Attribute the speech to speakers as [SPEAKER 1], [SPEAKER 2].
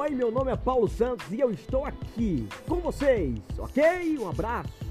[SPEAKER 1] Oi, meu nome é Paulo Santos e eu estou aqui com vocês, ok? Um abraço.